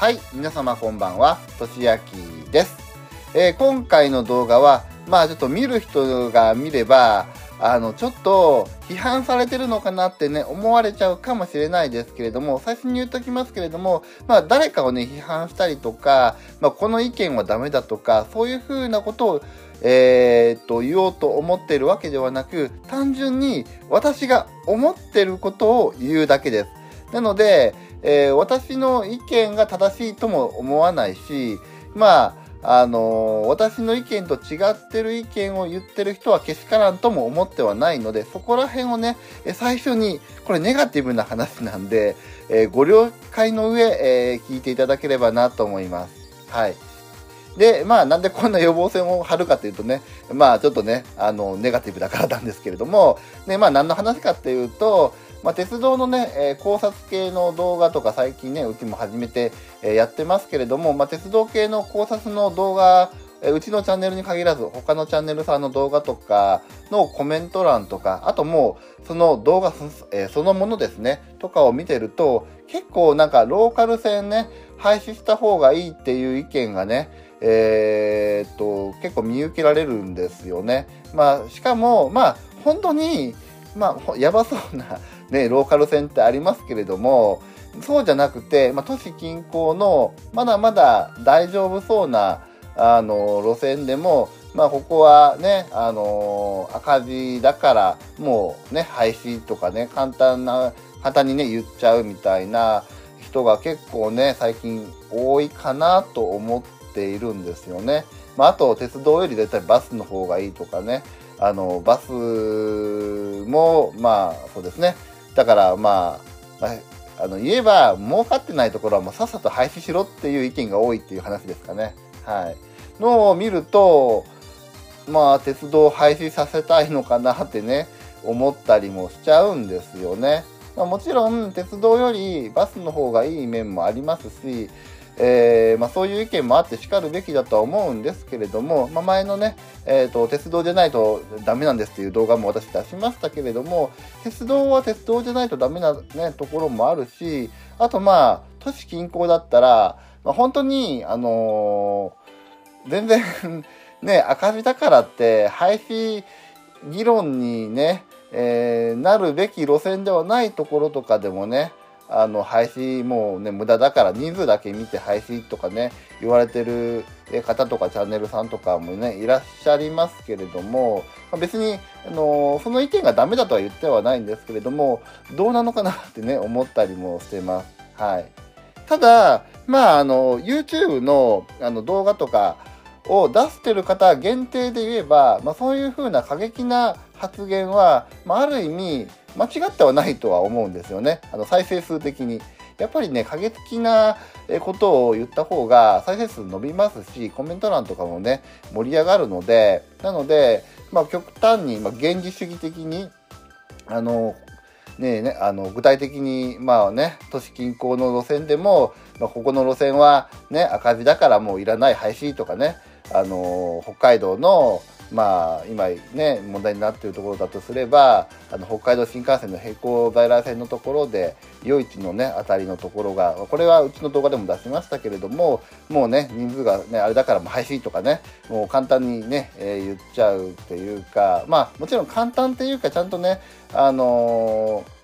はい、皆様こんばんは、としあきです。えー今回の動画は、まあちょっと見る人が見れば、あの、ちょっと批判されてるのかなってね、思われちゃうかもしれないですけれども、最初に言っときますけれども、まあ誰かをね、批判したりとか、まあこの意見はダメだとか、そういうふうなことを、えーっと、言おうと思っているわけではなく、単純に私が思ってることを言うだけです。なので、えー私の意見が正しいとも思わないし、まあ、あのー私の意見と違ってる意見を言ってる人はけしからんとも思ってはないので、そこら辺をね、最初に、これネガティブな話なんで、えーご了解の上、え聞いていただければなと思います。はい。で、まあ、なんでこんな予防線を張るかというとね、まあ、ちょっとね、あの、ネガティブだからなんですけれども、ね、まあ、何の話かっていうと、まあ、鉄道のね、えー考察系の動画とか最近ね、うちも始めて、えーやってますけれども、まあ、鉄道系の考察の動画、えーうちのチャンネルに限らず、他のチャンネルさんの動画とかのコメント欄とか、あともう、その動画そ,、えそのものですね、とかを見てると、結構なんかローカル線ね、廃止した方がいいっていう意見がね、えっと、結構見受けられるんですよね。まあ、しかも、まあ、本当に、まあ、やばそうな、ね、ローカル線ってありますけれども、そうじゃなくて、まあ、都市近郊の、まだまだ大丈夫そうな、あの、路線でも、まあ、ここはね、あの赤字だから、もうね、廃止とかね、簡単な、簡単にね、言っちゃうみたいな人が結構ね、最近多いかなと思っているんですよね。まあ、あと、鉄道より絶対バスの方がいいとかね、あの、バスも、まあ、そうですね。だから、まあ、まああの言えば儲かってないところはもうさっさと廃止しろっていう意見が多いっていう話ですかね。はい。のを見ると、まあ鉄道廃止させたいのかなってね、思ったりもしちゃうんですよね。まあ、もちろん鉄道よりバスの方がいい面もありますし、えーまあ、そういう意見もあってしかるべきだとは思うんですけれども、まあ、前のね、えーと、鉄道じゃないとダメなんですっていう動画も私出しましたけれども、鉄道は鉄道じゃないとダメな、ね、ところもあるし、あとまあ、都市近郊だったら、まあ、本当に、あのー全然 ね、赤字だからって廃止議論にね、えーなるべき路線ではないところとかでもね、あの廃止もうね無駄だから人数だけ見て廃止とかね言われてる方とかチャンネルさんとかもねいらっしゃいますけれども、別に、あのその意見がダメだとは言ってはないんですけれどもどうなのかなってね思ったりもしてます。はい、ただまああの YouTube のあの動画とかを出してる方限定で言えば、まあ、そういうふうな過激な発言は、まあ、ある意味間違ってはないとは思うんですよねあの再生数的に。やっぱりね過激なことを言った方が再生数伸びますしコメント欄とかもね盛り上がるのでなので、まあ、極端に、まあ、原理主義的にあのねね、あの具体的にまあね都市近郊の路線でも、まあ、ここの路線はね赤字だからもういらない廃止とかねあの北海道のまあ今ね問題になっているところだとすればあの北海道新幹線の並行在来線のところで余市のね辺りのところがこれはうちの動画でも出しましたけれどももうね人数がねあれだからもう廃止とかねもう簡単にね、えー言っちゃうっていうかまあもちろん簡単っていうかちゃんとねあのー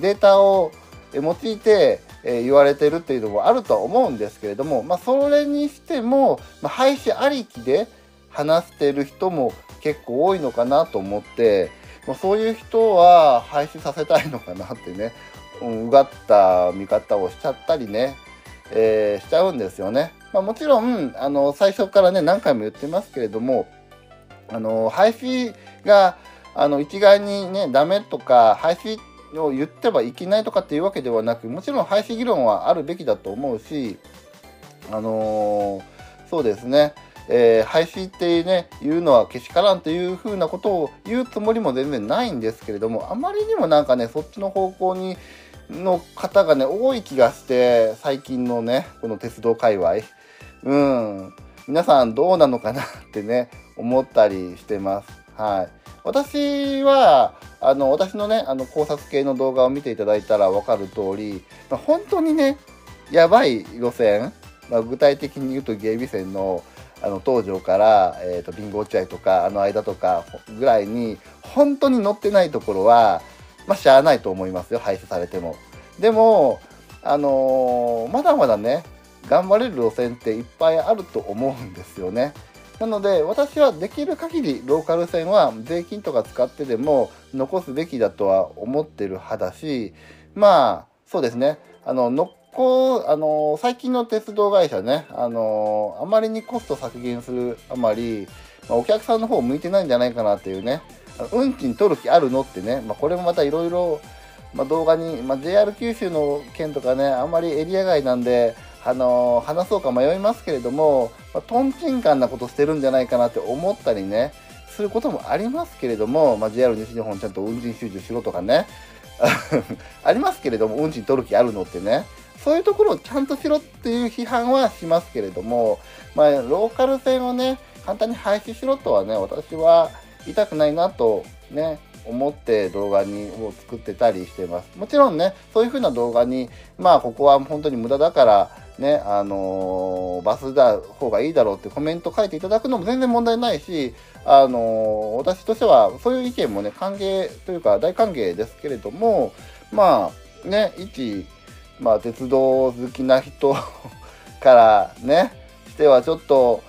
データを用いて、えー言われてるっていうのもあるとは思うんですけれども、まあ、それにしても、まあ、廃止ありきで話してる人も結構多いのかなと思って、まあ、そういう人は廃止させたいのかなってね、うん、うがった見方をしちゃったりね、えーしちゃうんですよね。まあ、もちろんあの最初からね何回も言ってますけれどもあの廃止があの一概にねダメとか廃止を言ってはいけないとかっていうわけではなくもちろん廃止議論はあるべきだと思うしあのーそうですね、えー廃止ってね言うのはけしからんっていうふうなことを言うつもりも全然ないんですけれどもあまりにもなんかねそっちの方向にの方がね多い気がして最近のねこの鉄道界隈。うん。皆さんどうなのかなってね思ったりしてます。はい私はあの私のねあの考察系の動画を見ていただいたら分かる通り、まあ、本当にねやばい路線まあ、具体的に言うと芸備線のあの東条から、えーと、ビンゴ落合とかあの間とかぐらいに本当に乗ってないところはまあしゃあないと思いますよ廃止されても。でもあのー、まだまだね頑張れる路線っていっぱいあると思うんですよね。なので私はできる限りローカル線は税金とか使ってでも残すべきだとは思ってる派だしまあそうですね。あのこあの最近の鉄道会社ねあのあまりにコスト削減するあまり、まあ、お客さんの方向いてないんじゃないかなっていうね。運賃取る気あるのってね、まあ、これもまたいろいろ動画に、まあ、JR 九州の件とかねあんまりエリア外なんであの話そうか迷いますけれども、まあ、トンチンカンなことしてるんじゃないかなって思ったりねすることもありますけれども、まあ、JR 西日本ちゃんと運賃収集しろとかね ありますけれども運賃取る気あるのってねそういうところをちゃんとしろっていう批判はしますけれども、まあ、ローカル線をね簡単に廃止しろとはね私は言いたくないなとね思って動画にを作ってたりしています。もちろんねそういう風な動画にまあここは本当に無駄だからねあのー、バスだ方がいいだろうってコメント書いていただくのも全然問題ないしあのー、私としてはそういう意見もね歓迎というか大歓迎ですけれどもまあね一まあ、鉄道好きな人 からねしてはちょっと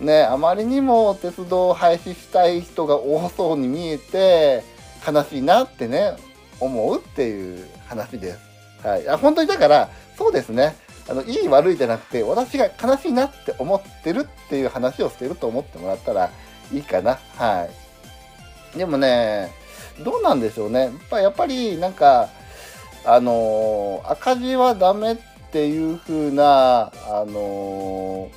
ねあまりにも鉄道を廃止したい人が多そうに見えて悲しいなってね思うっていう話です。はい、あ本当にだからそうですねあのいい悪いじゃなくて私が悲しいなって思ってるっていう話をしてると思ってもらったらいいかな。はい、でもねどうなんでしょうね。やっぱりなんかあの赤字はダメっていう風なあの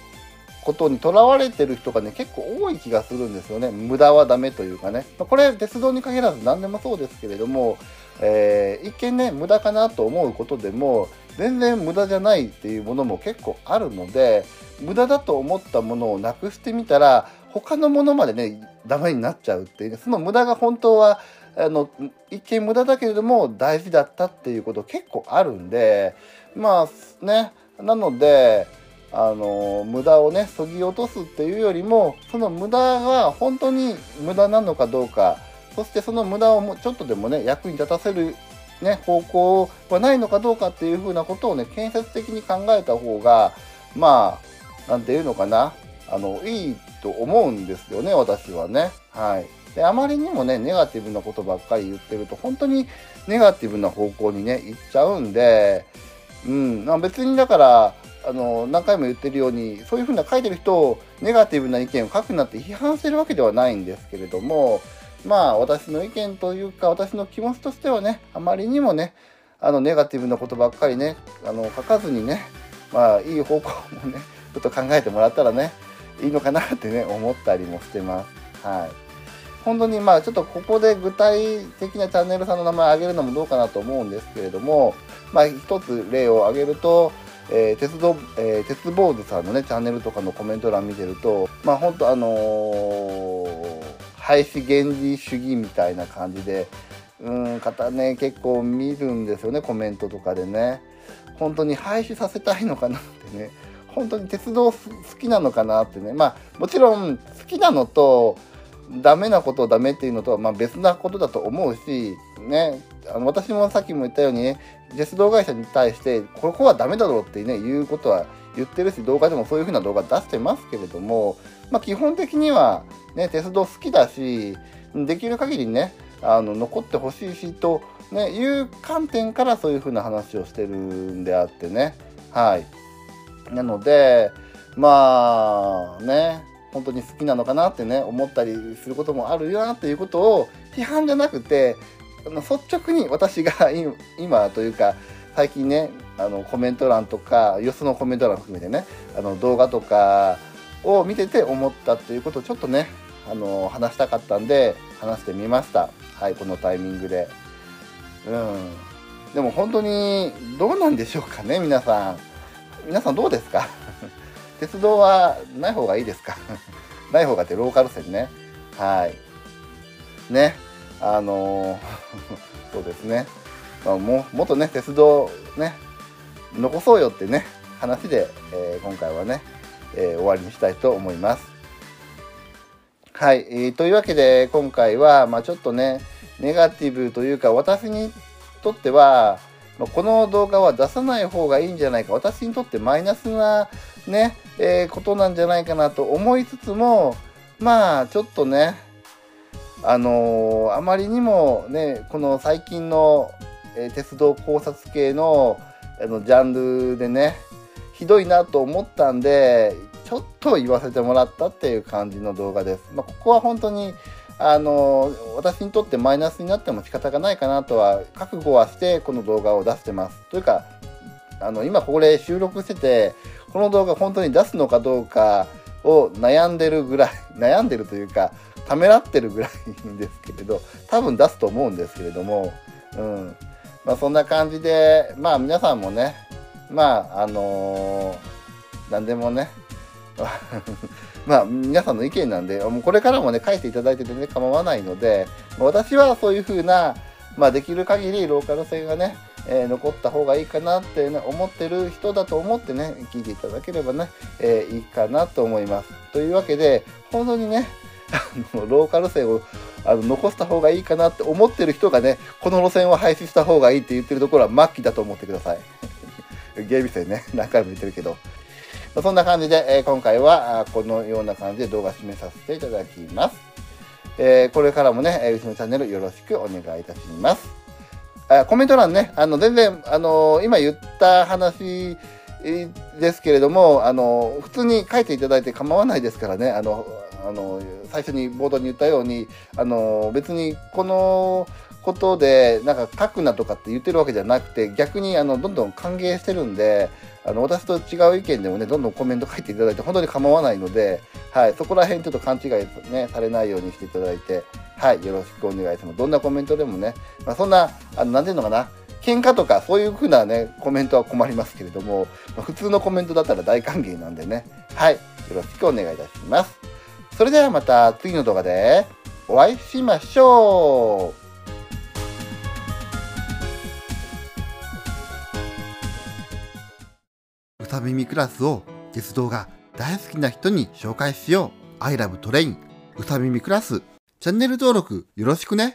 ことにとらわれてる人がね結構多い気がするんですよね。無駄はダメというかね。これ鉄道に限らず何でもそうですけれども、えー、一見ね無駄かなと思うことでも全然無駄じゃないっていうものも結構あるので無駄だと思ったものをなくしてみたら他のものまでねダメになっちゃうっていう、ね、その無駄が本当はあの一見無駄だけれども大事だったっていうこと結構あるんでまあねなのであの無駄をねそぎ落とすっていうよりもその無駄が本当に無駄なのかどうかそしてその無駄をもちょっとでもね役に立たせる、ね、方向はないのかどうかっていうふうなことをね建設的に考えた方がまあ何て言うのかなあのいいと思うんですよね私はね。はいであまりにもねネガティブなことばっかり言ってると本当にネガティブな方向にね行っちゃうんで、うん、別にだからあの何回も言ってるようにそういうふうな書いてる人をネガティブな意見を書くなって批判してるわけではないんですけれどもまあ私の意見というか私の気持ちとしてはねあまりにもねあのネガティブなことばっかりねあの書かずにねまあいい方向もね ちょっと考えてもらったらねいいのかなってね思ったりもしてます。はい本当にまあちょっとここで具体的なチャンネルさんの名前を挙げるのもどうかなと思うんですけれども、まあ一つ例を挙げると、えー、鉄道、えー、鉄坊主さんのね、チャンネルとかのコメント欄見てると、まあ本当あのー、廃止原理主義みたいな感じで、うん、方ね、結構見るんですよね、コメントとかでね。本当に廃止させたいのかなってね。本当に鉄道好きなのかなってね。まあもちろん好きなのと、ダメなことをダメっていうのとはまあ別なことだと思うし、ね、あの私もさっきも言ったようにね、鉄道会社に対して、ここはダメだろうってね、言うことは言ってるし、動画でもそういう風な動画出してますけれども、まあ基本的にはね、鉄道好きだし、できる限りね、あの残ってほしいしと、ね、いう観点からそういう風な話をしてるんであってね。はい。なので、まあね、本当に好きなのかなってね思ったりすることもあるよなっていうことを批判じゃなくて率直に私が今というか最近ねあのコメント欄とかよそのコメント欄含めてねあの動画とかを見てて思ったっていうことをちょっとねあの話したかったんで話してみましたはいこのタイミングでうんでも本当にどうなんでしょうかね皆さん皆さんどうですか？鉄道はない方がいいですか？ない方がってローカル線ね。はい。ね。あのー、そうですね。まあ、ももっとね、鉄道ね、残そうよってね、話で、えー、今回はね、えー、終わりにしたいと思います。はい、えー、というわけで今回は、まあ、ちょっとねネガティブというか私にとってはこの動画は出さない方がいいんじゃないか私にとってマイナスなね、えー、ことなんじゃないかなと思いつつもまあちょっとねあのー、あまりにもねこの最近の、えー、鉄道考察系のあのジャンルでねひどいなと思ったんでちょっと言わせてもらったっていう感じの動画です。まあ、ここは本当にあの私にとってマイナスになっても仕方がないかなとは覚悟はしてこの動画を出してます。というかあの今ここで収録しててこの動画本当に出すのかどうかを悩んでるぐらい 悩んでるというかためらってるぐらいですけれど多分出すと思うんですけれども、うんまあ、そんな感じでまあ皆さんもねまああのー、何でもね まあ皆さんの意見なんでもうこれからもね書いていただいててね構わないので私はそういう風なまあできる限りローカル性がねえー、残った方がいいかなって、ね、思ってる人だと思ってね聞いていただければね、えー、いいかなと思います。というわけで本当にねあのローカル線をあの残した方がいいかなって思ってる人がねこの路線を廃止した方がいいって言ってるところは末期だと思ってください。ゲーム線ね何回も言ってるけど。そんな感じで、え、今回はこのような感じで動画締めさせていただきます。え、これからもね、うちのチャンネルよろしくお願いいたします。あコメント欄ね、あの、全然、あの、今言った話ですけれども、あの、普通に書いていただいて構わないですからね、あの、あの、最初に冒頭に言ったように、あの、別にこの、ことでなんか書くなとかって言ってるわけじゃなくて逆にあのどんどん歓迎してるんであの私と違う意見でもねどんどんコメント書いていただいて本当に構わないので、はい、そこら辺ちょっと勘違い、ね、されないようにしていただいて、はい、よろしくお願いします。どんなコメントでもね、まあ、そんな、あの、なんていうのかな、喧嘩とかそういう風なね、コメントは困りますけれども、ま、普通のコメントだったら大歓迎なんでね、はい、よろしくお願いいたします。それではまた次の動画でお会いしましょう歌耳クラスを鉄道が大好きな人に紹介しよう。I love train 歌耳クラスチャンネル登録よろしくね。